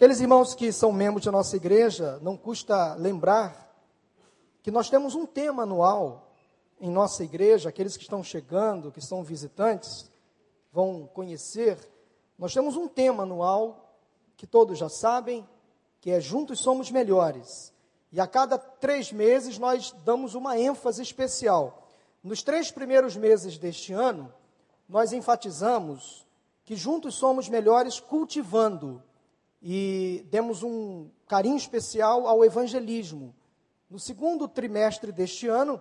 Aqueles irmãos que são membros da nossa igreja, não custa lembrar que nós temos um tema anual em nossa igreja, aqueles que estão chegando, que são visitantes, vão conhecer. Nós temos um tema anual que todos já sabem, que é Juntos Somos Melhores. E a cada três meses nós damos uma ênfase especial. Nos três primeiros meses deste ano, nós enfatizamos que juntos somos melhores cultivando e demos um carinho especial ao evangelismo. No segundo trimestre deste ano,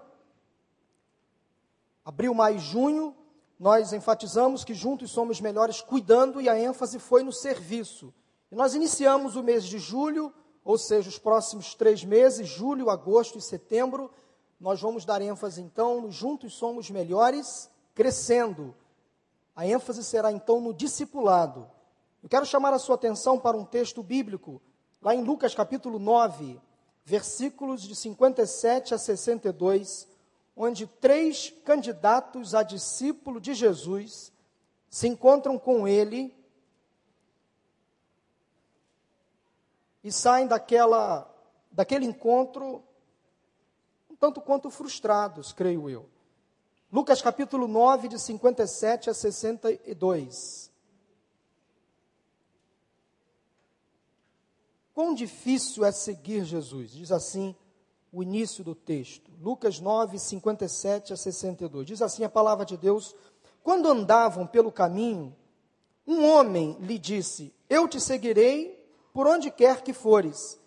abril, maio junho, nós enfatizamos que juntos somos melhores cuidando e a ênfase foi no serviço. E nós iniciamos o mês de julho, ou seja, os próximos três meses, julho, agosto e setembro, nós vamos dar ênfase então no juntos somos melhores, crescendo. A ênfase será então no discipulado. Eu quero chamar a sua atenção para um texto bíblico, lá em Lucas capítulo 9, versículos de 57 a 62, onde três candidatos a discípulo de Jesus se encontram com ele e saem daquela, daquele encontro um tanto quanto frustrados, creio eu. Lucas capítulo 9, de 57 a 62. Quão difícil é seguir Jesus? Diz assim o início do texto. Lucas 9, 57 a 62. Diz assim a palavra de Deus: Quando andavam pelo caminho, um homem lhe disse: Eu te seguirei por onde quer que fores.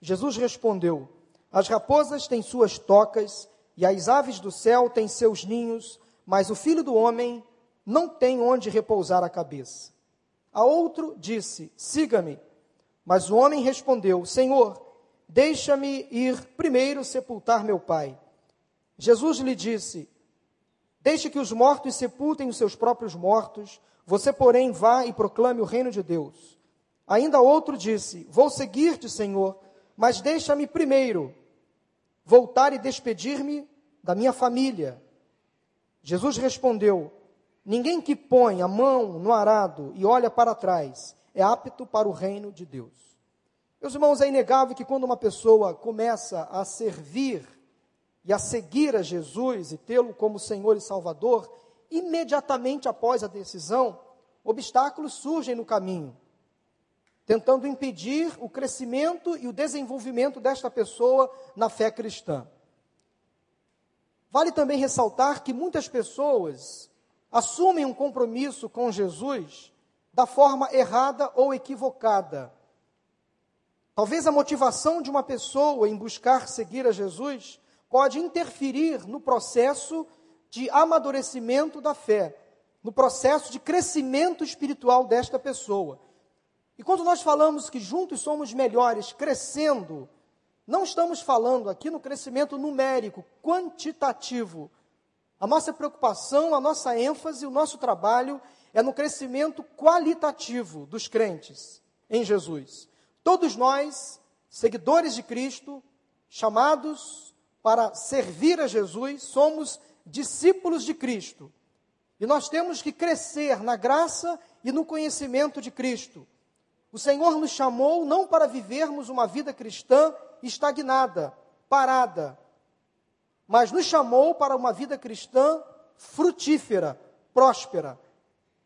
Jesus respondeu: As raposas têm suas tocas e as aves do céu têm seus ninhos, mas o filho do homem não tem onde repousar a cabeça. A outro disse: Siga-me. Mas o homem respondeu: Senhor, deixa-me ir primeiro sepultar meu pai. Jesus lhe disse: Deixe que os mortos sepultem os seus próprios mortos, você, porém, vá e proclame o reino de Deus. Ainda outro disse: Vou seguir-te, Senhor, mas deixa-me primeiro voltar e despedir-me da minha família. Jesus respondeu: Ninguém que põe a mão no arado e olha para trás é apto para o reino de Deus. Meus irmãos, é inegável que quando uma pessoa começa a servir e a seguir a Jesus e tê-lo como Senhor e Salvador, imediatamente após a decisão, obstáculos surgem no caminho, tentando impedir o crescimento e o desenvolvimento desta pessoa na fé cristã. Vale também ressaltar que muitas pessoas assumem um compromisso com Jesus da forma errada ou equivocada. Talvez a motivação de uma pessoa em buscar seguir a Jesus pode interferir no processo de amadurecimento da fé, no processo de crescimento espiritual desta pessoa. E quando nós falamos que juntos somos melhores, crescendo, não estamos falando aqui no crescimento numérico, quantitativo. A nossa preocupação, a nossa ênfase, o nosso trabalho é no crescimento qualitativo dos crentes em Jesus. Todos nós, seguidores de Cristo, chamados para servir a Jesus, somos discípulos de Cristo. E nós temos que crescer na graça e no conhecimento de Cristo. O Senhor nos chamou não para vivermos uma vida cristã estagnada, parada, mas nos chamou para uma vida cristã frutífera, próspera,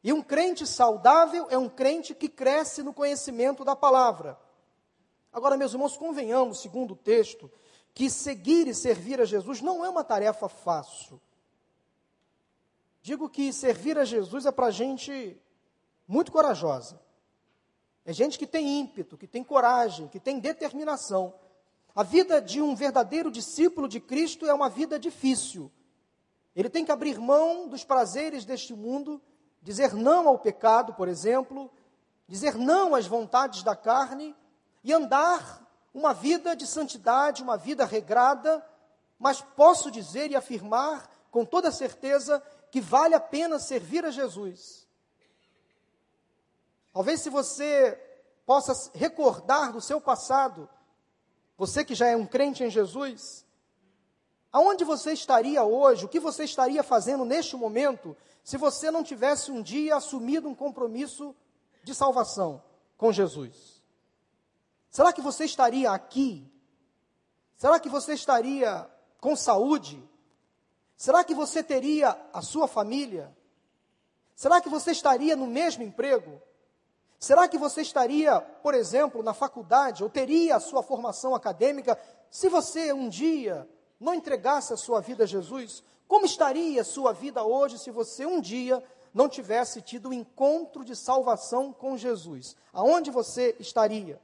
e um crente saudável é um crente que cresce no conhecimento da palavra. Agora, meus irmãos, convenhamos, segundo o texto, que seguir e servir a Jesus não é uma tarefa fácil. Digo que servir a Jesus é para gente muito corajosa. É gente que tem ímpeto, que tem coragem, que tem determinação. A vida de um verdadeiro discípulo de Cristo é uma vida difícil. Ele tem que abrir mão dos prazeres deste mundo dizer não ao pecado, por exemplo, dizer não às vontades da carne e andar uma vida de santidade, uma vida regrada, mas posso dizer e afirmar com toda certeza que vale a pena servir a Jesus. Talvez se você possa recordar do seu passado, você que já é um crente em Jesus, aonde você estaria hoje, o que você estaria fazendo neste momento, se você não tivesse um dia assumido um compromisso de salvação com Jesus. Será que você estaria aqui? Será que você estaria com saúde? Será que você teria a sua família? Será que você estaria no mesmo emprego? Será que você estaria, por exemplo, na faculdade ou teria a sua formação acadêmica se você um dia não entregasse a sua vida a Jesus? Como estaria a sua vida hoje se você um dia não tivesse tido o um encontro de salvação com Jesus? Aonde você estaria?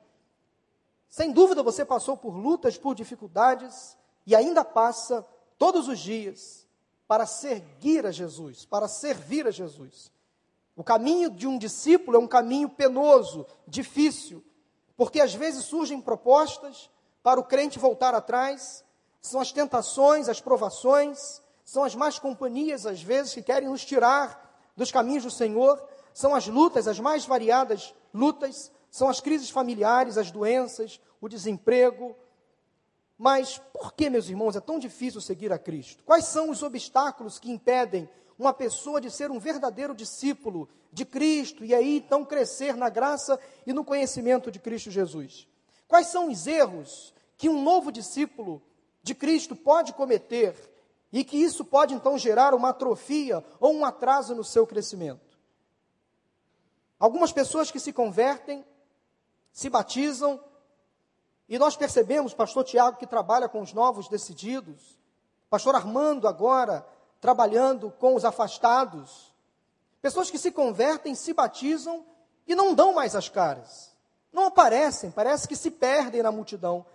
Sem dúvida você passou por lutas, por dificuldades e ainda passa todos os dias para seguir a Jesus, para servir a Jesus. O caminho de um discípulo é um caminho penoso, difícil, porque às vezes surgem propostas para o crente voltar atrás, são as tentações, as provações, são as más companhias, às vezes, que querem nos tirar dos caminhos do Senhor, são as lutas, as mais variadas lutas, são as crises familiares, as doenças, o desemprego, mas por que, meus irmãos, é tão difícil seguir a Cristo? Quais são os obstáculos que impedem uma pessoa de ser um verdadeiro discípulo de Cristo e aí então crescer na graça e no conhecimento de Cristo Jesus? Quais são os erros que um novo discípulo de Cristo pode cometer e que isso pode então gerar uma atrofia ou um atraso no seu crescimento? Algumas pessoas que se convertem, se batizam, e nós percebemos, pastor Tiago, que trabalha com os novos decididos, pastor Armando agora, trabalhando com os afastados, pessoas que se convertem, se batizam e não dão mais as caras, não aparecem, parece que se perdem na multidão,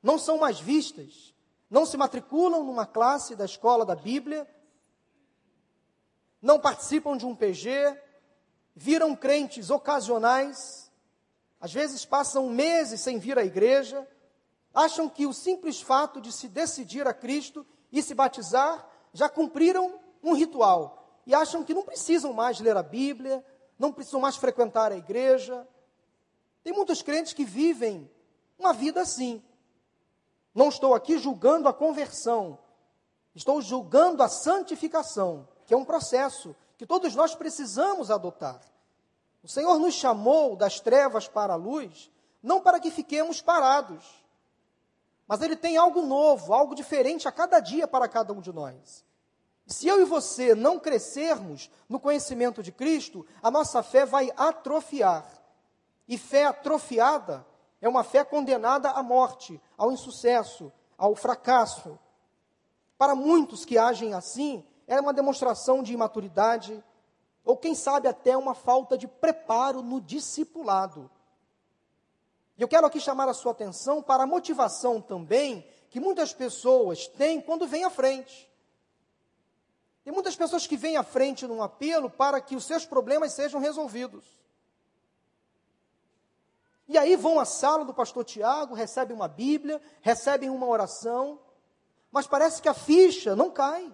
não são mais vistas, não se matriculam numa classe da escola da Bíblia, não participam de um PG, viram crentes ocasionais, às vezes passam meses sem vir à igreja, acham que o simples fato de se decidir a Cristo e se batizar já cumpriram um ritual. E acham que não precisam mais ler a Bíblia, não precisam mais frequentar a igreja. Tem muitos crentes que vivem uma vida assim. Não estou aqui julgando a conversão, estou julgando a santificação, que é um processo que todos nós precisamos adotar. O Senhor nos chamou das trevas para a luz, não para que fiquemos parados, mas Ele tem algo novo, algo diferente a cada dia para cada um de nós. Se eu e você não crescermos no conhecimento de Cristo, a nossa fé vai atrofiar. E fé atrofiada é uma fé condenada à morte, ao insucesso, ao fracasso. Para muitos que agem assim, é uma demonstração de imaturidade, ou quem sabe até uma falta de preparo no discipulado. E eu quero aqui chamar a sua atenção para a motivação também que muitas pessoas têm quando vêm à frente. Tem muitas pessoas que vêm à frente num apelo para que os seus problemas sejam resolvidos. E aí vão à sala do pastor Tiago, recebem uma Bíblia, recebem uma oração, mas parece que a ficha não cai.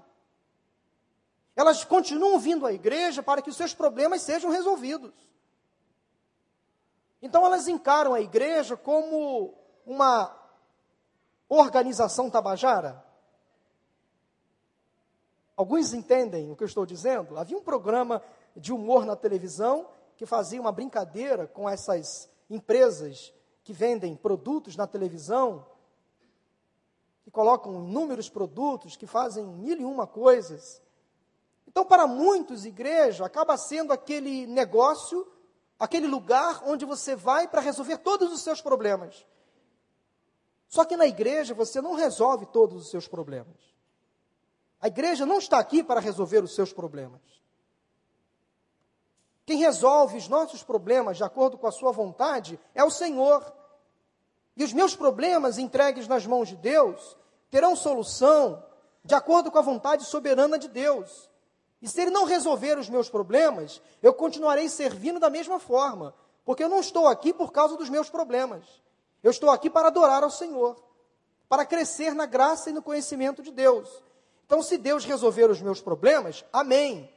Elas continuam vindo à igreja para que os seus problemas sejam resolvidos. Então elas encaram a igreja como uma organização tabajara. Alguns entendem o que eu estou dizendo? Havia um programa de humor na televisão que fazia uma brincadeira com essas empresas que vendem produtos na televisão, que colocam inúmeros produtos, que fazem mil e uma coisas. Então, para muitos, igreja acaba sendo aquele negócio, aquele lugar onde você vai para resolver todos os seus problemas. Só que na igreja você não resolve todos os seus problemas. A igreja não está aqui para resolver os seus problemas. Quem resolve os nossos problemas de acordo com a sua vontade é o Senhor. E os meus problemas entregues nas mãos de Deus terão solução de acordo com a vontade soberana de Deus. E se ele não resolver os meus problemas, eu continuarei servindo da mesma forma, porque eu não estou aqui por causa dos meus problemas. Eu estou aqui para adorar ao Senhor, para crescer na graça e no conhecimento de Deus. Então, se Deus resolver os meus problemas, amém.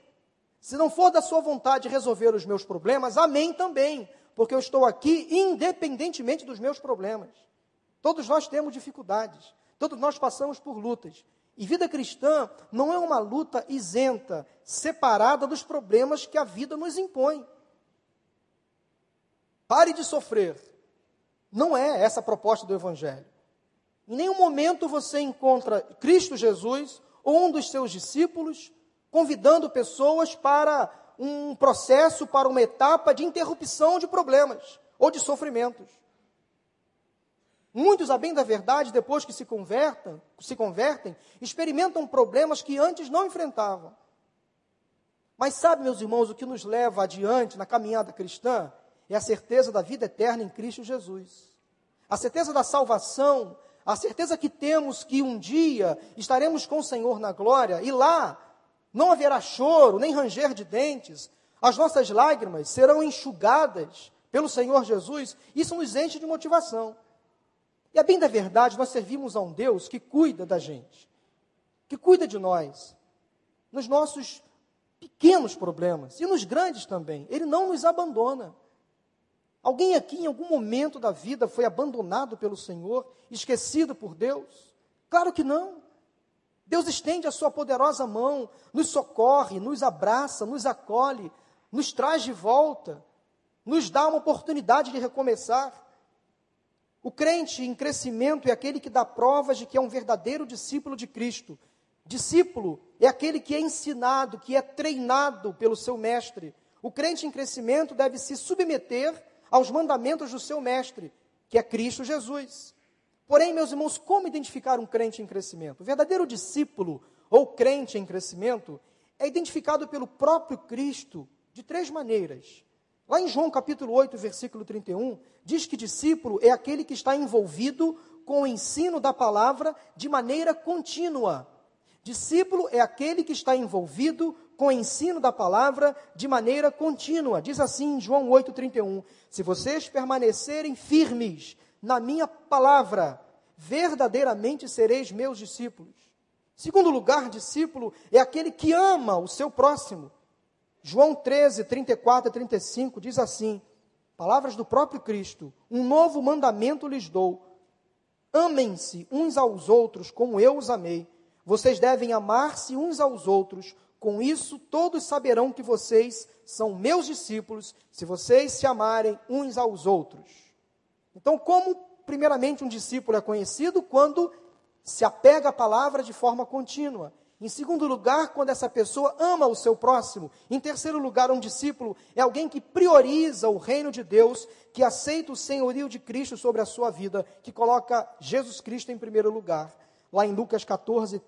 Se não for da sua vontade resolver os meus problemas, amém também, porque eu estou aqui independentemente dos meus problemas. Todos nós temos dificuldades, todos nós passamos por lutas. E vida cristã não é uma luta isenta, separada dos problemas que a vida nos impõe. Pare de sofrer. Não é essa a proposta do Evangelho. Em nenhum momento você encontra Cristo Jesus ou um dos seus discípulos convidando pessoas para um processo, para uma etapa de interrupção de problemas ou de sofrimentos. Muitos, a bem da verdade, depois que se convertem, se convertem, experimentam problemas que antes não enfrentavam. Mas sabe, meus irmãos, o que nos leva adiante na caminhada cristã é a certeza da vida eterna em Cristo Jesus. A certeza da salvação, a certeza que temos que um dia estaremos com o Senhor na glória e lá não haverá choro, nem ranger de dentes, as nossas lágrimas serão enxugadas pelo Senhor Jesus. Isso nos enche de motivação. E a bem da verdade, nós servimos a um Deus que cuida da gente, que cuida de nós, nos nossos pequenos problemas e nos grandes também. Ele não nos abandona. Alguém aqui em algum momento da vida foi abandonado pelo Senhor, esquecido por Deus? Claro que não. Deus estende a sua poderosa mão, nos socorre, nos abraça, nos acolhe, nos traz de volta, nos dá uma oportunidade de recomeçar. O crente em crescimento é aquele que dá provas de que é um verdadeiro discípulo de Cristo. Discípulo é aquele que é ensinado, que é treinado pelo seu mestre. O crente em crescimento deve se submeter aos mandamentos do seu mestre, que é Cristo Jesus. Porém, meus irmãos, como identificar um crente em crescimento? O verdadeiro discípulo ou crente em crescimento é identificado pelo próprio Cristo de três maneiras. Lá em João capítulo 8, versículo 31, diz que discípulo é aquele que está envolvido com o ensino da palavra de maneira contínua. Discípulo é aquele que está envolvido com o ensino da palavra de maneira contínua. Diz assim em João 8,31: Se vocês permanecerem firmes na minha palavra, verdadeiramente sereis meus discípulos. Segundo lugar, discípulo é aquele que ama o seu próximo. João 13, 34 e 35 diz assim: Palavras do próprio Cristo: Um novo mandamento lhes dou. Amem-se uns aos outros como eu os amei. Vocês devem amar-se uns aos outros. Com isso, todos saberão que vocês são meus discípulos, se vocês se amarem uns aos outros. Então, como primeiramente um discípulo é conhecido? Quando se apega à palavra de forma contínua. Em segundo lugar, quando essa pessoa ama o seu próximo. Em terceiro lugar, um discípulo é alguém que prioriza o reino de Deus, que aceita o senhorio de Cristo sobre a sua vida, que coloca Jesus Cristo em primeiro lugar. Lá em Lucas 14,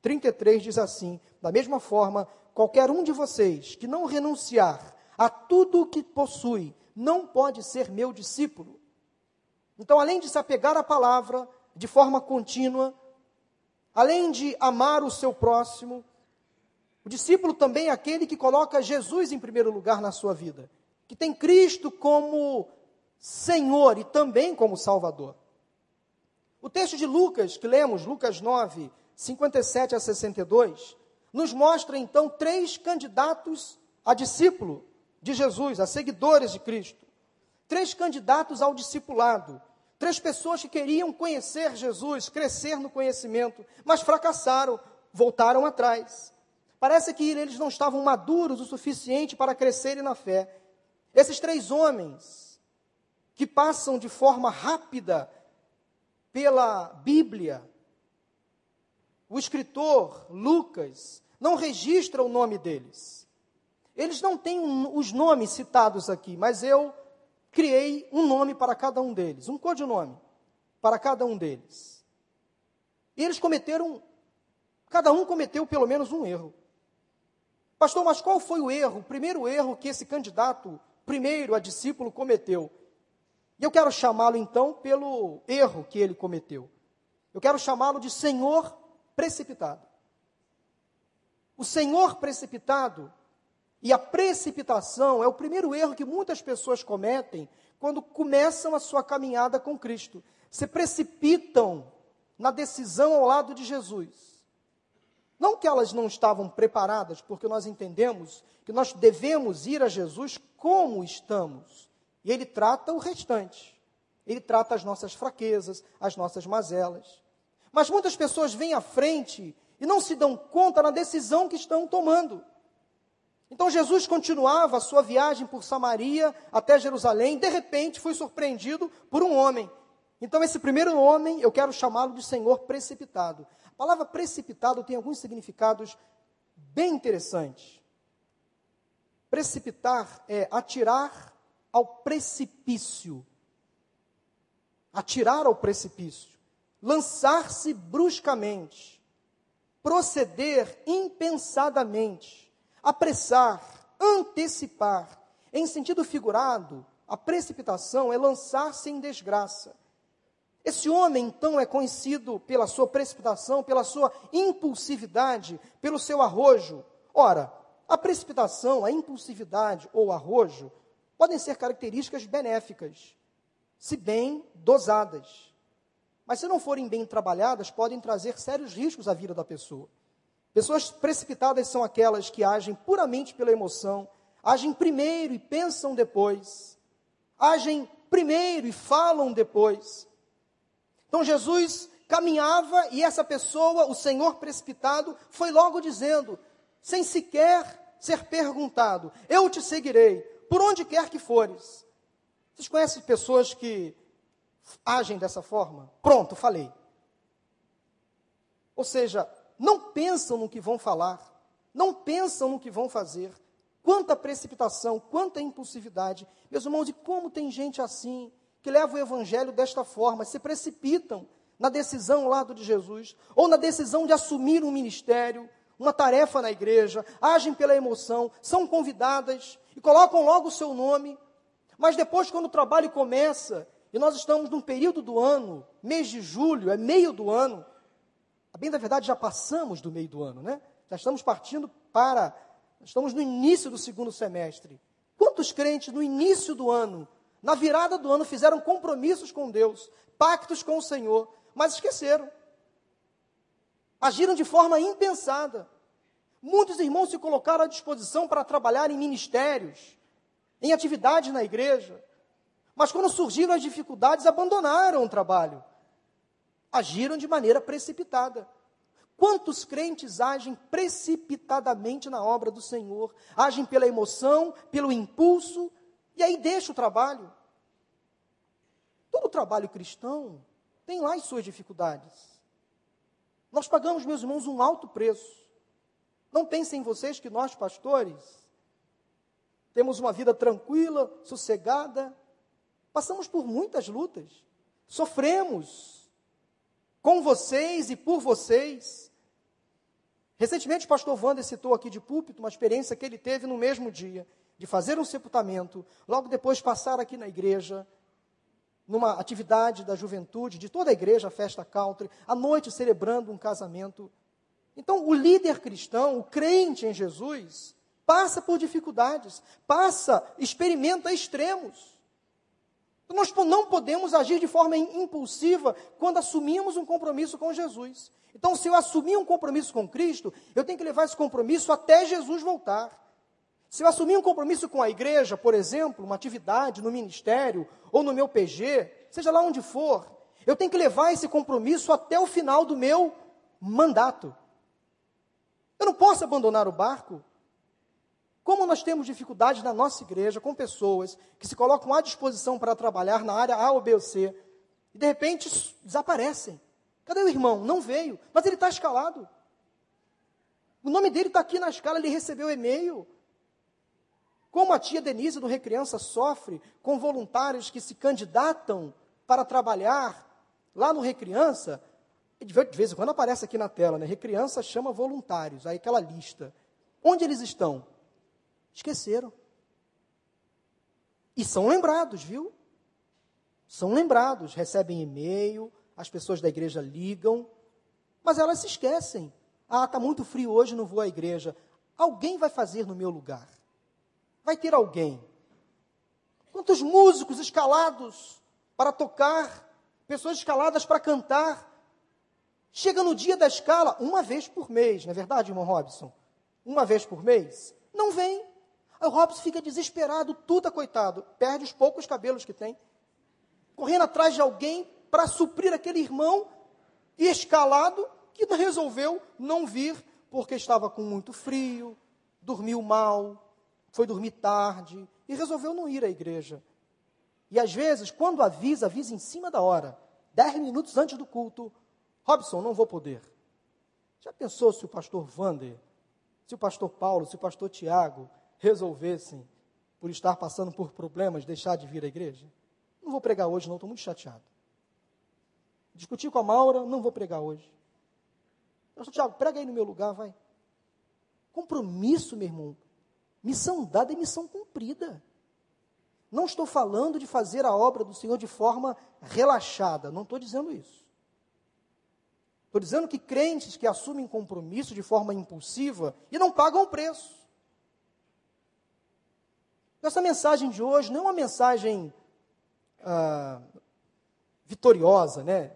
33 diz assim: Da mesma forma, qualquer um de vocês que não renunciar a tudo o que possui, não pode ser meu discípulo. Então, além de se apegar à palavra de forma contínua, além de amar o seu próximo, o discípulo também é aquele que coloca Jesus em primeiro lugar na sua vida, que tem Cristo como Senhor e também como Salvador. O texto de Lucas, que lemos, Lucas 9, 57 a 62, nos mostra então três candidatos a discípulo de Jesus, a seguidores de Cristo. Três candidatos ao discipulado. Três pessoas que queriam conhecer Jesus, crescer no conhecimento, mas fracassaram, voltaram atrás. Parece que eles não estavam maduros o suficiente para crescerem na fé. Esses três homens, que passam de forma rápida pela Bíblia, o escritor Lucas não registra o nome deles. Eles não têm os nomes citados aqui, mas eu criei um nome para cada um deles, um codinome para cada um deles. E eles cometeram, cada um cometeu pelo menos um erro. Pastor, mas qual foi o erro, o primeiro erro que esse candidato, primeiro a discípulo, cometeu? E eu quero chamá-lo então pelo erro que ele cometeu. Eu quero chamá-lo de Senhor precipitado. O Senhor precipitado e a precipitação é o primeiro erro que muitas pessoas cometem quando começam a sua caminhada com Cristo. Se precipitam na decisão ao lado de Jesus. Não que elas não estavam preparadas, porque nós entendemos que nós devemos ir a Jesus como estamos. E Ele trata o restante. Ele trata as nossas fraquezas, as nossas mazelas. Mas muitas pessoas vêm à frente e não se dão conta na decisão que estão tomando. Então Jesus continuava a sua viagem por Samaria até Jerusalém, de repente foi surpreendido por um homem. Então esse primeiro homem, eu quero chamá-lo de Senhor precipitado. A palavra precipitado tem alguns significados bem interessantes. Precipitar é atirar ao precipício. Atirar ao precipício. Lançar-se bruscamente. Proceder impensadamente. Apressar. Antecipar. Em sentido figurado, a precipitação é lançar-se em desgraça. Esse homem, então, é conhecido pela sua precipitação, pela sua impulsividade, pelo seu arrojo. Ora, a precipitação, a impulsividade ou arrojo podem ser características benéficas, se bem dosadas. Mas se não forem bem trabalhadas, podem trazer sérios riscos à vida da pessoa. Pessoas precipitadas são aquelas que agem puramente pela emoção, agem primeiro e pensam depois, agem primeiro e falam depois. Então Jesus caminhava e essa pessoa, o Senhor precipitado, foi logo dizendo: sem sequer ser perguntado: Eu te seguirei, por onde quer que fores. Vocês conhecem pessoas que agem dessa forma? Pronto, falei. Ou seja, não pensam no que vão falar, não pensam no que vão fazer. Quanta precipitação, quanta impulsividade. Meus irmãos, e como tem gente assim, que leva o evangelho desta forma, se precipitam na decisão ao lado de Jesus, ou na decisão de assumir um ministério, uma tarefa na igreja, agem pela emoção, são convidadas e colocam logo o seu nome, mas depois, quando o trabalho começa, e nós estamos num período do ano, mês de julho, é meio do ano, a bem da verdade já passamos do meio do ano, né? Já estamos partindo para, estamos no início do segundo semestre. Quantos crentes no início do ano, na virada do ano, fizeram compromissos com Deus, pactos com o Senhor, mas esqueceram agiram de forma impensada. Muitos irmãos se colocaram à disposição para trabalhar em ministérios, em atividades na igreja, mas quando surgiram as dificuldades, abandonaram o trabalho. Agiram de maneira precipitada. Quantos crentes agem precipitadamente na obra do Senhor? Agem pela emoção, pelo impulso, e aí deixa o trabalho. Todo trabalho cristão tem lá as suas dificuldades. Nós pagamos, meus irmãos, um alto preço. Não pensem vocês que nós, pastores, temos uma vida tranquila, sossegada. Passamos por muitas lutas. Sofremos com vocês e por vocês. Recentemente, o pastor Wander citou aqui de púlpito uma experiência que ele teve no mesmo dia, de fazer um sepultamento, logo depois passar aqui na igreja, numa atividade da juventude, de toda a igreja, a festa country, à noite celebrando um casamento. Então, o líder cristão, o crente em Jesus, passa por dificuldades, passa, experimenta extremos. Nós não podemos agir de forma impulsiva quando assumimos um compromisso com Jesus. Então, se eu assumir um compromisso com Cristo, eu tenho que levar esse compromisso até Jesus voltar. Se eu assumir um compromisso com a igreja, por exemplo, uma atividade no ministério ou no meu PG, seja lá onde for, eu tenho que levar esse compromisso até o final do meu mandato. Eu não posso abandonar o barco. Como nós temos dificuldade na nossa igreja com pessoas que se colocam à disposição para trabalhar na área A ou B ou C, e de repente desaparecem. Cadê o irmão? Não veio, mas ele está escalado. O nome dele está aqui na escala, ele recebeu e-mail. Como a tia Denise do Recriança sofre com voluntários que se candidatam para trabalhar lá no Recriança, de vez em quando aparece aqui na tela, né? Recriança chama voluntários, aí aquela lista. Onde eles estão? Esqueceram. E são lembrados, viu? São lembrados, recebem e-mail, as pessoas da igreja ligam, mas elas se esquecem. Ah, está muito frio hoje, não vou à igreja. Alguém vai fazer no meu lugar vai ter alguém. Quantos músicos escalados para tocar, pessoas escaladas para cantar. Chega no dia da escala, uma vez por mês, não é verdade, irmão Robson? Uma vez por mês. Não vem. Aí o Robson fica desesperado, tudo coitado, perde os poucos cabelos que tem, correndo atrás de alguém para suprir aquele irmão escalado que resolveu não vir porque estava com muito frio, dormiu mal, foi dormir tarde e resolveu não ir à igreja. E às vezes, quando avisa, avisa em cima da hora, dez minutos antes do culto. Robson, não vou poder. Já pensou se o pastor Vander, se o pastor Paulo, se o pastor Tiago resolvessem, por estar passando por problemas, deixar de vir à igreja? Não vou pregar hoje, não, estou muito chateado. Discuti com a Maura, não vou pregar hoje. Pastor Tiago, prega aí no meu lugar, vai. Compromisso, meu irmão. Missão dada é missão cumprida. Não estou falando de fazer a obra do Senhor de forma relaxada, não estou dizendo isso. Estou dizendo que crentes que assumem compromisso de forma impulsiva e não pagam o preço. Essa mensagem de hoje não é uma mensagem ah, vitoriosa, né?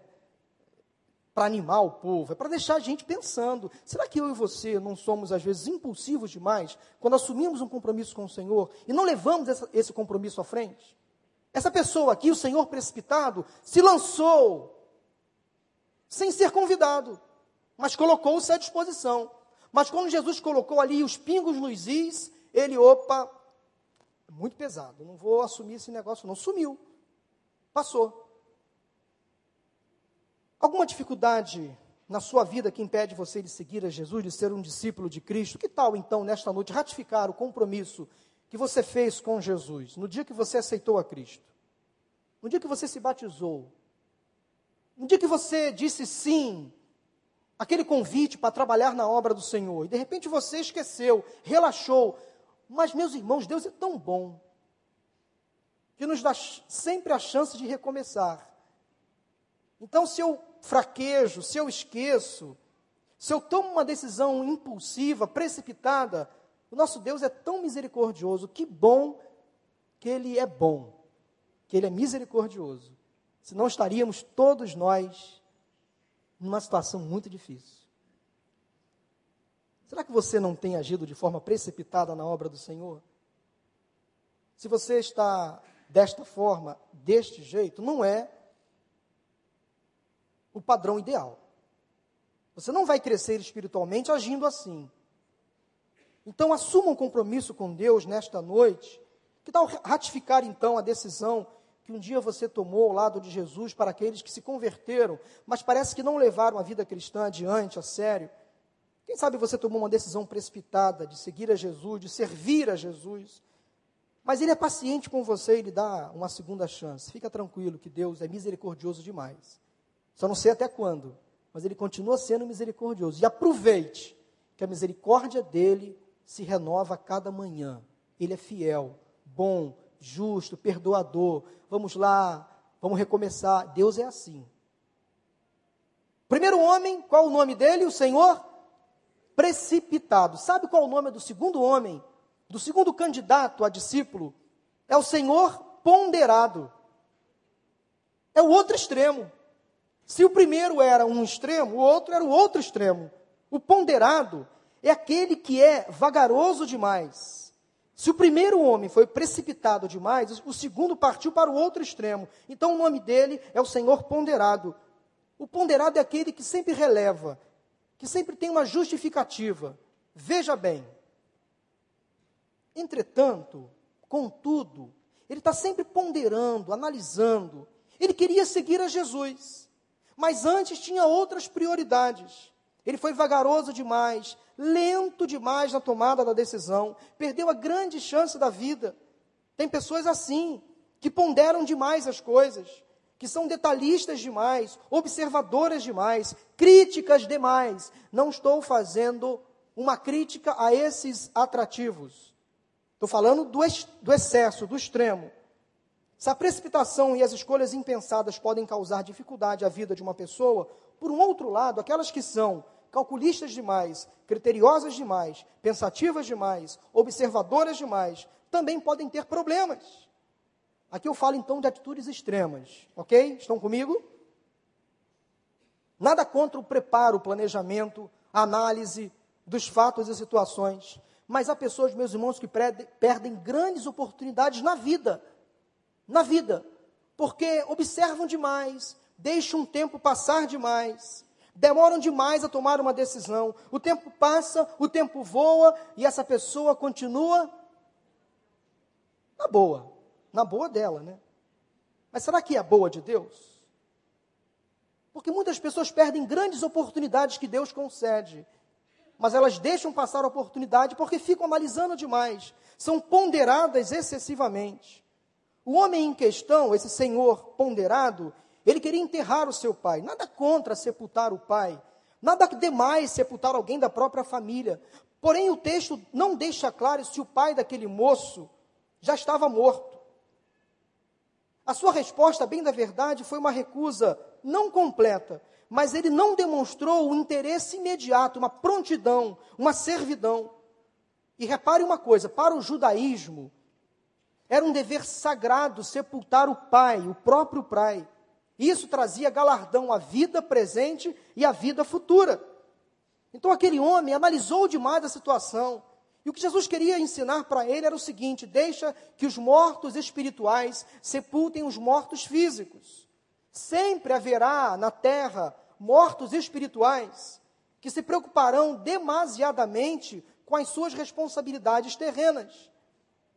Para animar o povo, é para deixar a gente pensando. Será que eu e você não somos, às vezes, impulsivos demais quando assumimos um compromisso com o Senhor e não levamos essa, esse compromisso à frente? Essa pessoa aqui, o Senhor precipitado, se lançou sem ser convidado, mas colocou-se à disposição. Mas quando Jesus colocou ali os pingos nos is, ele, opa, muito pesado, não vou assumir esse negócio, não. Sumiu. Passou. Alguma dificuldade na sua vida que impede você de seguir a Jesus, de ser um discípulo de Cristo? Que tal então, nesta noite, ratificar o compromisso que você fez com Jesus no dia que você aceitou a Cristo? No dia que você se batizou? No dia que você disse sim aquele convite para trabalhar na obra do Senhor, e de repente você esqueceu, relaxou, mas, meus irmãos, Deus é tão bom que nos dá sempre a chance de recomeçar. Então, se eu fraquejo, se eu esqueço, se eu tomo uma decisão impulsiva, precipitada, o nosso Deus é tão misericordioso, que bom que Ele é bom, que Ele é misericordioso. Senão estaríamos todos nós numa situação muito difícil. Será que você não tem agido de forma precipitada na obra do Senhor? Se você está desta forma, deste jeito, não é o padrão ideal. Você não vai crescer espiritualmente agindo assim. Então, assuma um compromisso com Deus nesta noite. Que tal ratificar então a decisão que um dia você tomou ao lado de Jesus para aqueles que se converteram, mas parece que não levaram a vida cristã adiante, a sério? Quem sabe você tomou uma decisão precipitada de seguir a Jesus, de servir a Jesus, mas Ele é paciente com você e lhe dá uma segunda chance. Fica tranquilo que Deus é misericordioso demais. Só não sei até quando, mas Ele continua sendo misericordioso. E aproveite que a misericórdia dele se renova a cada manhã. Ele é fiel, bom, justo, perdoador. Vamos lá, vamos recomeçar. Deus é assim. Primeiro homem, qual o nome dele? O Senhor precipitado. Sabe qual é o nome do segundo homem, do segundo candidato a discípulo? É o Senhor ponderado. É o outro extremo. Se o primeiro era um extremo, o outro era o outro extremo. O ponderado é aquele que é vagaroso demais. Se o primeiro homem foi precipitado demais, o segundo partiu para o outro extremo. Então o nome dele é o Senhor ponderado. O ponderado é aquele que sempre releva, que sempre tem uma justificativa. Veja bem. Entretanto, contudo, ele está sempre ponderando, analisando. Ele queria seguir a Jesus, mas antes tinha outras prioridades. Ele foi vagaroso demais, lento demais na tomada da decisão, perdeu a grande chance da vida. Tem pessoas assim, que ponderam demais as coisas, que são detalhistas demais, observadoras demais, críticas demais. Não estou fazendo uma crítica a esses atrativos. Estou falando do, ex, do excesso, do extremo. Se a precipitação e as escolhas impensadas podem causar dificuldade à vida de uma pessoa, por um outro lado, aquelas que são calculistas demais, criteriosas demais, pensativas demais, observadoras demais, também podem ter problemas. Aqui eu falo então de atitudes extremas, ok? Estão comigo? Nada contra o preparo, o planejamento, a análise dos fatos e situações, mas há pessoas, meus irmãos, que perdem grandes oportunidades na vida, na vida, porque observam demais, deixam um tempo passar demais, demoram demais a tomar uma decisão. O tempo passa, o tempo voa e essa pessoa continua na boa, na boa dela, né? Mas será que é boa de Deus? Porque muitas pessoas perdem grandes oportunidades que Deus concede, mas elas deixam passar a oportunidade porque ficam analisando demais, são ponderadas excessivamente. O homem em questão, esse senhor ponderado, ele queria enterrar o seu pai. Nada contra sepultar o pai. Nada demais sepultar alguém da própria família. Porém, o texto não deixa claro se o pai daquele moço já estava morto. A sua resposta, bem da verdade, foi uma recusa não completa, mas ele não demonstrou o interesse imediato, uma prontidão, uma servidão. E repare uma coisa: para o judaísmo, era um dever sagrado sepultar o pai, o próprio pai. Isso trazia galardão à vida presente e à vida futura. Então aquele homem analisou demais a situação. E o que Jesus queria ensinar para ele era o seguinte: deixa que os mortos espirituais sepultem os mortos físicos. Sempre haverá na terra mortos espirituais que se preocuparão demasiadamente com as suas responsabilidades terrenas.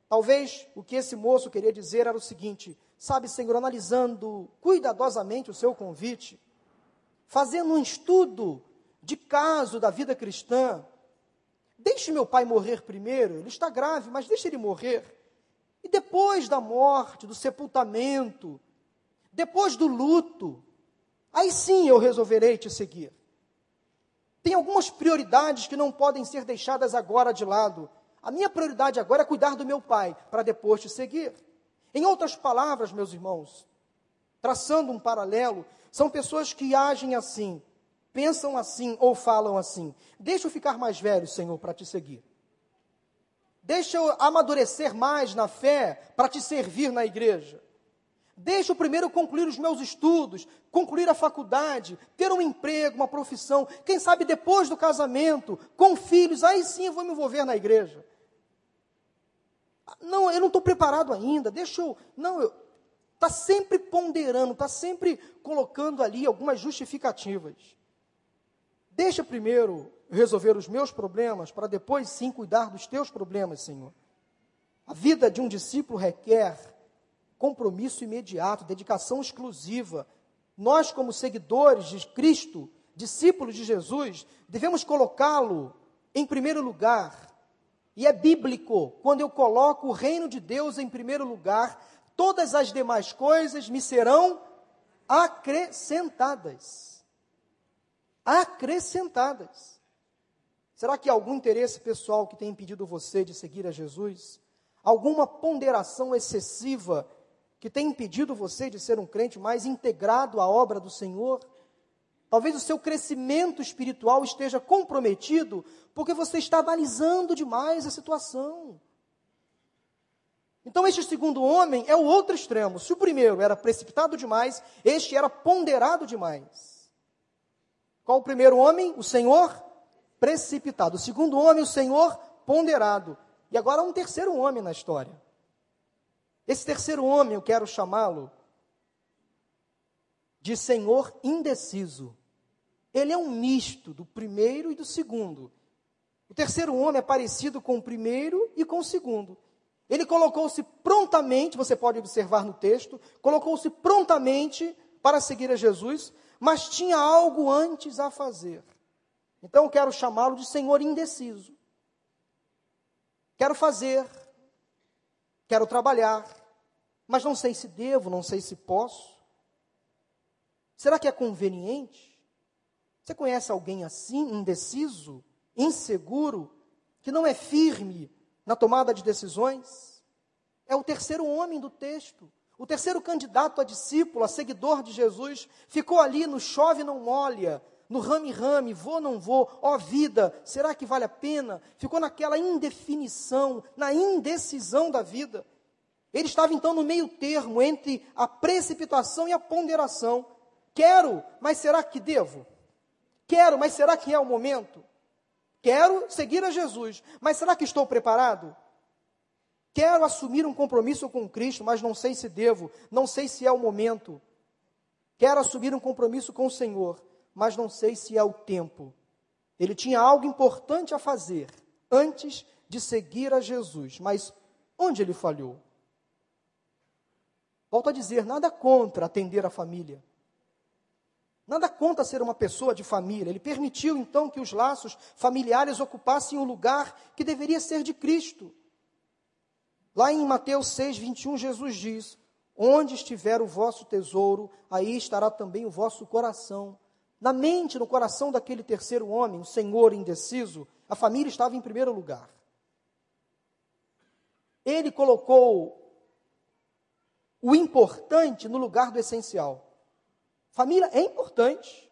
Talvez o que esse moço queria dizer era o seguinte: sabe, Senhor, analisando cuidadosamente o seu convite, fazendo um estudo de caso da vida cristã, deixe meu pai morrer primeiro, ele está grave, mas deixe ele morrer. E depois da morte, do sepultamento, depois do luto, aí sim eu resolverei te seguir. Tem algumas prioridades que não podem ser deixadas agora de lado. A minha prioridade agora é cuidar do meu pai, para depois te seguir. Em outras palavras, meus irmãos, traçando um paralelo, são pessoas que agem assim, pensam assim ou falam assim. Deixa eu ficar mais velho, Senhor, para te seguir. Deixa eu amadurecer mais na fé para te servir na igreja. Deixa eu primeiro concluir os meus estudos, concluir a faculdade, ter um emprego, uma profissão. Quem sabe depois do casamento, com filhos, aí sim eu vou me envolver na igreja. Não, eu não estou preparado ainda, deixa eu. Não, eu. Está sempre ponderando, está sempre colocando ali algumas justificativas. Deixa primeiro resolver os meus problemas, para depois sim cuidar dos teus problemas, Senhor. A vida de um discípulo requer compromisso imediato, dedicação exclusiva. Nós, como seguidores de Cristo, discípulos de Jesus, devemos colocá-lo em primeiro lugar e é bíblico, quando eu coloco o reino de Deus em primeiro lugar, todas as demais coisas me serão acrescentadas. Acrescentadas. Será que algum interesse pessoal que tem impedido você de seguir a Jesus? Alguma ponderação excessiva que tem impedido você de ser um crente mais integrado à obra do Senhor? Talvez o seu crescimento espiritual esteja comprometido porque você está analisando demais a situação. Então, este segundo homem é o outro extremo. Se o primeiro era precipitado demais, este era ponderado demais. Qual o primeiro homem? O Senhor precipitado. O segundo homem, o Senhor ponderado. E agora há um terceiro homem na história. Esse terceiro homem, eu quero chamá-lo de Senhor indeciso. Ele é um misto do primeiro e do segundo. O terceiro homem é parecido com o primeiro e com o segundo. Ele colocou-se prontamente, você pode observar no texto, colocou-se prontamente para seguir a Jesus, mas tinha algo antes a fazer. Então quero chamá-lo de Senhor indeciso. Quero fazer, quero trabalhar, mas não sei se devo, não sei se posso. Será que é conveniente? Você conhece alguém assim, indeciso, inseguro, que não é firme na tomada de decisões? É o terceiro homem do texto. O terceiro candidato a discípulo, a seguidor de Jesus, ficou ali no chove não molha, no rame-rame, vou não vou, ó vida, será que vale a pena? Ficou naquela indefinição, na indecisão da vida. Ele estava então no meio termo entre a precipitação e a ponderação. Quero, mas será que devo? Quero, mas será que é o momento? Quero seguir a Jesus, mas será que estou preparado? Quero assumir um compromisso com Cristo, mas não sei se devo, não sei se é o momento. Quero assumir um compromisso com o Senhor, mas não sei se é o tempo. Ele tinha algo importante a fazer antes de seguir a Jesus, mas onde ele falhou? Volto a dizer, nada contra atender a família. Nada contra ser uma pessoa de família. Ele permitiu então que os laços familiares ocupassem o lugar que deveria ser de Cristo. Lá em Mateus 6, 21, Jesus diz: Onde estiver o vosso tesouro, aí estará também o vosso coração. Na mente, no coração daquele terceiro homem, o senhor indeciso, a família estava em primeiro lugar. Ele colocou o importante no lugar do essencial. Família é importante.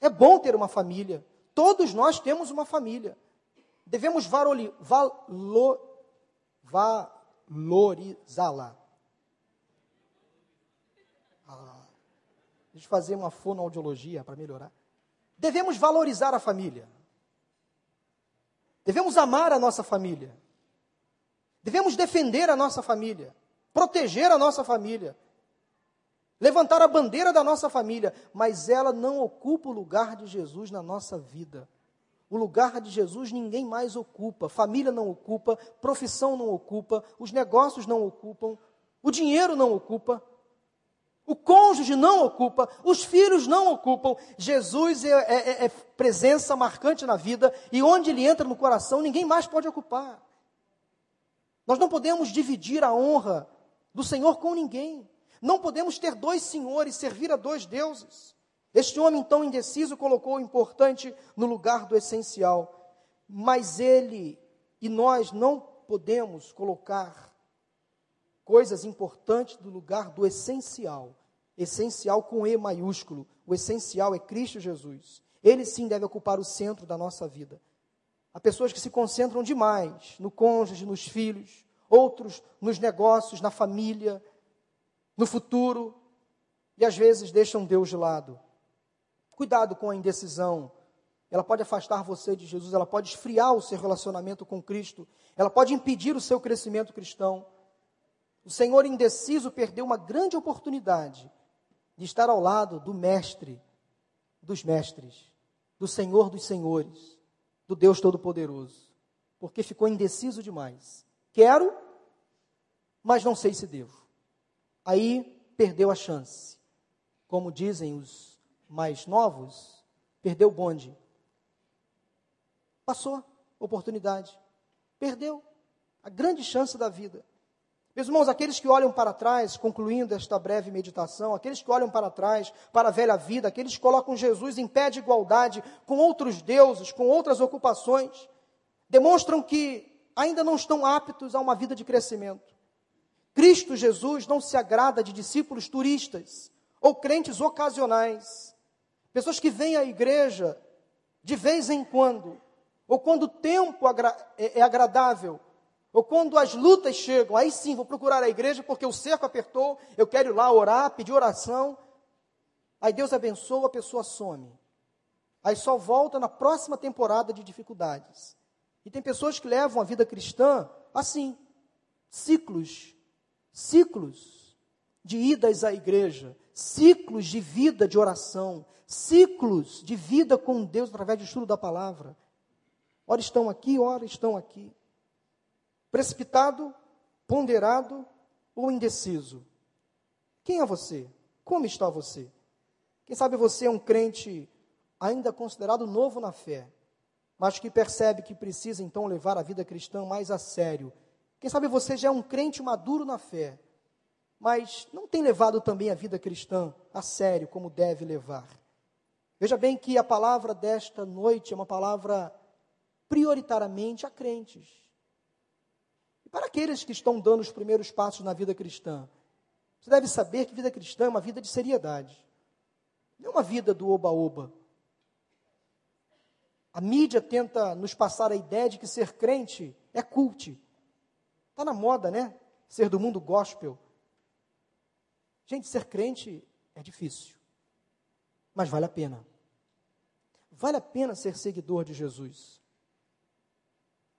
É bom ter uma família. Todos nós temos uma família. Devemos valori, valor, valorizá-la. Ah, deixa eu fazer uma fonoaudiologia para melhorar. Devemos valorizar a família. Devemos amar a nossa família. Devemos defender a nossa família, proteger a nossa família, levantar a bandeira da nossa família, mas ela não ocupa o lugar de Jesus na nossa vida. O lugar de Jesus ninguém mais ocupa, família não ocupa, profissão não ocupa, os negócios não ocupam, o dinheiro não ocupa, o cônjuge não ocupa, os filhos não ocupam. Jesus é, é, é, é presença marcante na vida e onde ele entra no coração ninguém mais pode ocupar. Nós não podemos dividir a honra do Senhor com ninguém. Não podemos ter dois senhores, servir a dois deuses. Este homem tão indeciso colocou o importante no lugar do essencial. Mas ele e nós não podemos colocar coisas importantes no lugar do essencial. Essencial com E maiúsculo. O essencial é Cristo Jesus. Ele sim deve ocupar o centro da nossa vida. Há pessoas que se concentram demais no cônjuge, nos filhos, outros nos negócios, na família, no futuro e às vezes deixam Deus de lado. Cuidado com a indecisão. Ela pode afastar você de Jesus, ela pode esfriar o seu relacionamento com Cristo, ela pode impedir o seu crescimento cristão. O Senhor indeciso perdeu uma grande oportunidade de estar ao lado do Mestre dos Mestres, do Senhor dos Senhores, do Deus Todo-Poderoso, porque ficou indeciso demais. Quero, mas não sei se devo aí perdeu a chance. Como dizem os mais novos, perdeu o bonde. Passou oportunidade. Perdeu a grande chance da vida. Meus irmãos, aqueles que olham para trás, concluindo esta breve meditação, aqueles que olham para trás, para a velha vida, aqueles que colocam Jesus em pé de igualdade com outros deuses, com outras ocupações, demonstram que ainda não estão aptos a uma vida de crescimento. Cristo Jesus não se agrada de discípulos turistas ou crentes ocasionais, pessoas que vêm à igreja de vez em quando, ou quando o tempo é, é agradável, ou quando as lutas chegam, aí sim vou procurar a igreja porque o cerco apertou, eu quero ir lá orar, pedir oração. Aí Deus abençoa, a pessoa some. Aí só volta na próxima temporada de dificuldades. E tem pessoas que levam a vida cristã assim, ciclos ciclos de idas à igreja, ciclos de vida de oração, ciclos de vida com Deus através do estudo da palavra. Ora estão aqui, ora estão aqui. Precipitado, ponderado ou indeciso? Quem é você? Como está você? Quem sabe você é um crente ainda considerado novo na fé, mas que percebe que precisa então levar a vida cristã mais a sério quem sabe você já é um crente maduro na fé, mas não tem levado também a vida cristã a sério como deve levar. Veja bem que a palavra desta noite é uma palavra prioritariamente a crentes. E para aqueles que estão dando os primeiros passos na vida cristã, você deve saber que vida cristã é uma vida de seriedade. Não é uma vida do oba-oba. A mídia tenta nos passar a ideia de que ser crente é culte, Está na moda, né? Ser do mundo gospel. Gente, ser crente é difícil, mas vale a pena. Vale a pena ser seguidor de Jesus.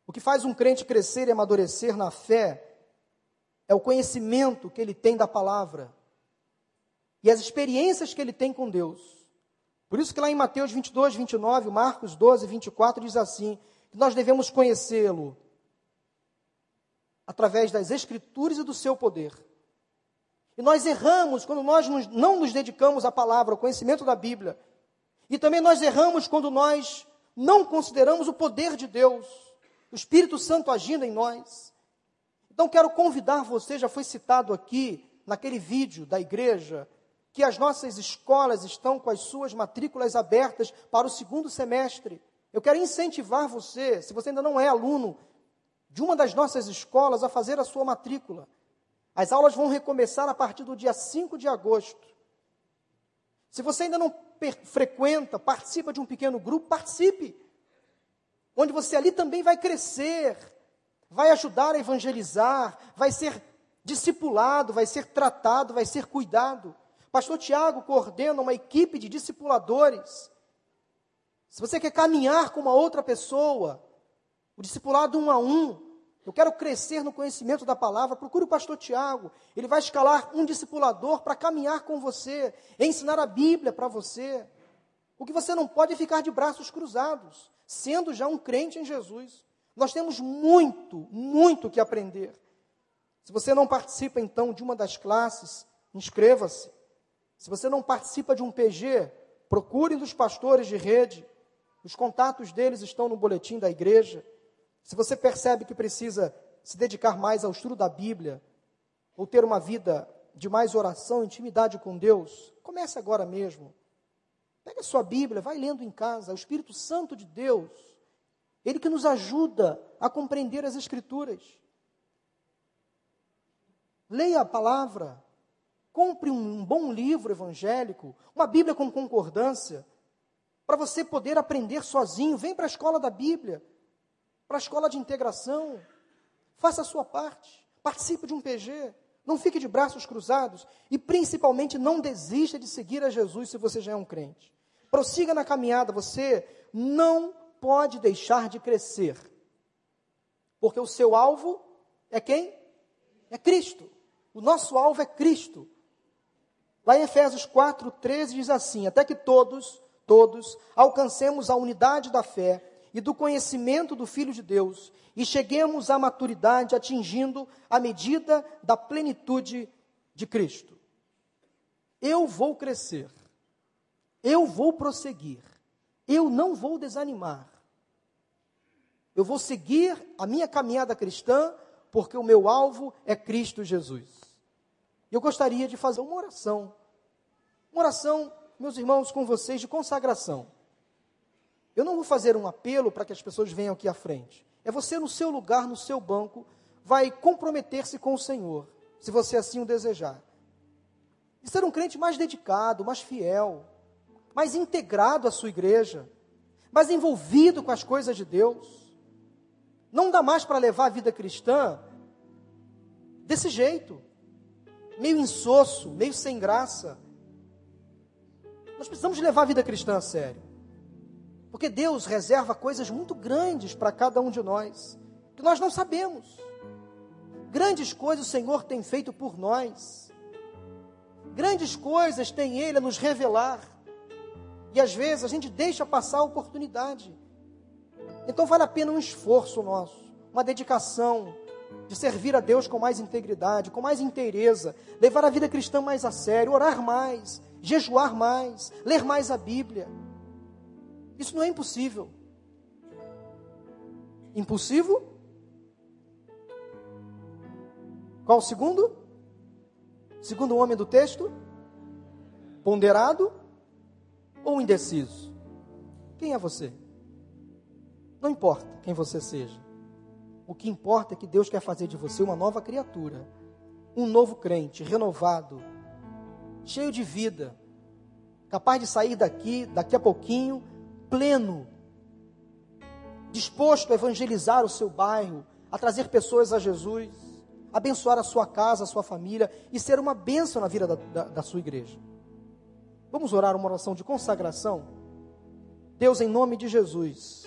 O que faz um crente crescer e amadurecer na fé é o conhecimento que ele tem da palavra e as experiências que ele tem com Deus. Por isso que lá em Mateus 22, 29, Marcos 12, 24 diz assim, que nós devemos conhecê-lo através das escrituras e do seu poder. E nós erramos quando nós não nos dedicamos à palavra, ao conhecimento da Bíblia. E também nós erramos quando nós não consideramos o poder de Deus, o Espírito Santo agindo em nós. Então quero convidar você, já foi citado aqui naquele vídeo da igreja, que as nossas escolas estão com as suas matrículas abertas para o segundo semestre. Eu quero incentivar você, se você ainda não é aluno de uma das nossas escolas, a fazer a sua matrícula. As aulas vão recomeçar a partir do dia 5 de agosto. Se você ainda não frequenta, participa de um pequeno grupo, participe. Onde você ali também vai crescer, vai ajudar a evangelizar, vai ser discipulado, vai ser tratado, vai ser cuidado. Pastor Tiago coordena uma equipe de discipuladores. Se você quer caminhar com uma outra pessoa, o discipulado um a um, eu quero crescer no conhecimento da palavra, procure o pastor Tiago. Ele vai escalar um discipulador para caminhar com você, ensinar a Bíblia para você. O que você não pode é ficar de braços cruzados, sendo já um crente em Jesus. Nós temos muito, muito que aprender. Se você não participa então de uma das classes, inscreva-se. Se você não participa de um PG, procure dos pastores de rede. Os contatos deles estão no boletim da igreja. Se você percebe que precisa se dedicar mais ao estudo da Bíblia, ou ter uma vida de mais oração, intimidade com Deus, comece agora mesmo. Pega a sua Bíblia, vai lendo em casa, o Espírito Santo de Deus, ele que nos ajuda a compreender as Escrituras. Leia a palavra, Compre um bom livro evangélico, uma Bíblia com concordância, para você poder aprender sozinho. Vem para a escola da Bíblia, para a escola de integração. Faça a sua parte. Participe de um PG. Não fique de braços cruzados. E principalmente não desista de seguir a Jesus se você já é um crente. Prossiga na caminhada. Você não pode deixar de crescer. Porque o seu alvo é quem? É Cristo. O nosso alvo é Cristo. Lá em Efésios 4, 13 diz assim: Até que todos, todos, alcancemos a unidade da fé e do conhecimento do Filho de Deus e cheguemos à maturidade, atingindo a medida da plenitude de Cristo. Eu vou crescer, eu vou prosseguir, eu não vou desanimar. Eu vou seguir a minha caminhada cristã, porque o meu alvo é Cristo Jesus. Eu gostaria de fazer uma oração. Uma oração, meus irmãos, com vocês de consagração. Eu não vou fazer um apelo para que as pessoas venham aqui à frente. É você no seu lugar, no seu banco, vai comprometer-se com o Senhor, se você assim o desejar. E ser um crente mais dedicado, mais fiel, mais integrado à sua igreja, mais envolvido com as coisas de Deus. Não dá mais para levar a vida cristã desse jeito meio insosso, meio sem graça. Nós precisamos levar a vida cristã a sério. Porque Deus reserva coisas muito grandes para cada um de nós, que nós não sabemos. Grandes coisas o Senhor tem feito por nós. Grandes coisas tem Ele a nos revelar. E às vezes a gente deixa passar a oportunidade. Então vale a pena um esforço nosso, uma dedicação, de servir a Deus com mais integridade, com mais inteireza, levar a vida cristã mais a sério, orar mais, jejuar mais, ler mais a Bíblia. Isso não é impossível. Impulsivo? Qual o segundo? Segundo o homem do texto? Ponderado ou indeciso? Quem é você? Não importa quem você seja. O que importa é que Deus quer fazer de você uma nova criatura, um novo crente, renovado, cheio de vida, capaz de sair daqui, daqui a pouquinho, pleno, disposto a evangelizar o seu bairro, a trazer pessoas a Jesus, abençoar a sua casa, a sua família e ser uma bênção na vida da, da, da sua igreja. Vamos orar uma oração de consagração? Deus, em nome de Jesus,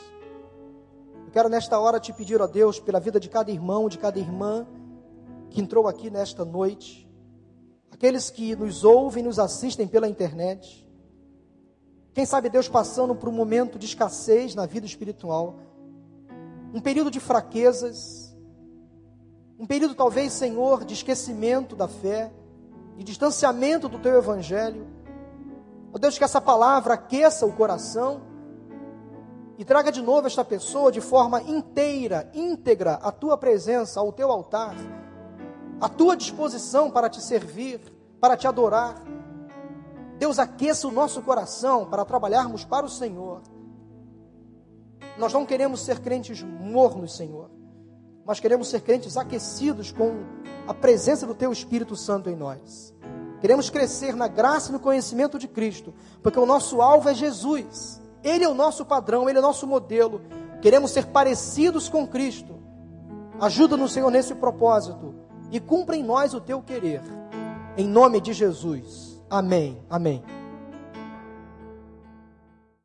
Quero nesta hora te pedir, ó Deus, pela vida de cada irmão, de cada irmã que entrou aqui nesta noite, aqueles que nos ouvem, nos assistem pela internet. Quem sabe Deus passando por um momento de escassez na vida espiritual, um período de fraquezas, um período talvez, Senhor, de esquecimento da fé, de distanciamento do teu evangelho. Ó Deus, que essa palavra aqueça o coração e traga de novo esta pessoa de forma inteira, íntegra, à tua presença, ao teu altar, à tua disposição para te servir, para te adorar. Deus aqueça o nosso coração para trabalharmos para o Senhor. Nós não queremos ser crentes mornos, Senhor, mas queremos ser crentes aquecidos com a presença do Teu Espírito Santo em nós. Queremos crescer na graça e no conhecimento de Cristo, porque o nosso alvo é Jesus. Ele é o nosso padrão, Ele é o nosso modelo. Queremos ser parecidos com Cristo. Ajuda-nos, Senhor, nesse propósito e cumpra em nós o teu querer. Em nome de Jesus. Amém. Amém.